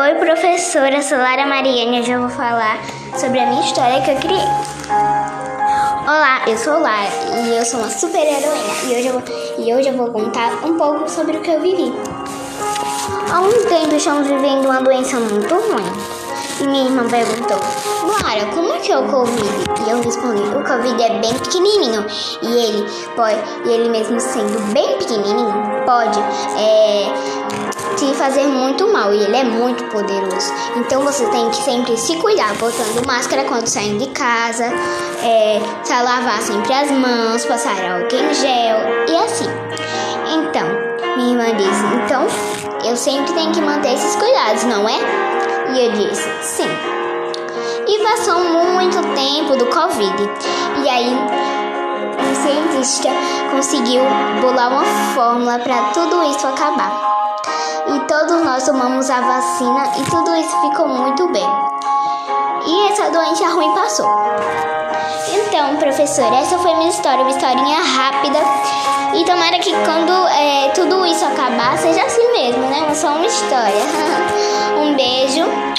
Oi, professora, sou Lara Mariane e hoje eu vou falar sobre a minha história que eu criei. Olá, eu sou Lara e eu sou uma super heroína e hoje eu vou, e hoje eu vou contar um pouco sobre o que eu vivi. Há um tempo estamos vivendo uma doença muito ruim. E minha irmã perguntou, Lara, como é que é o Covid? E eu respondi, o Covid é bem pequenininho. E ele pode, e ele mesmo sendo bem pequenininho, pode é, te fazer muito mal e ele é muito poderoso. Então você tem que sempre se cuidar, botando máscara quando saindo de casa, é, lavar sempre as mãos, passar álcool em gel e assim. Então, minha irmã disse, então eu sempre tenho que manter esses cuidados, não é? E eu disse, sim. E passou muito tempo do Covid. E aí um cientista conseguiu bolar uma fórmula para tudo isso acabar e todos nós tomamos a vacina e tudo isso ficou muito bem. E essa doença ruim passou. Então, professor, essa foi minha história, uma historinha rápida. E tomara que quando é, tudo isso acabar, seja assim mesmo, né? Só uma história. um beijo.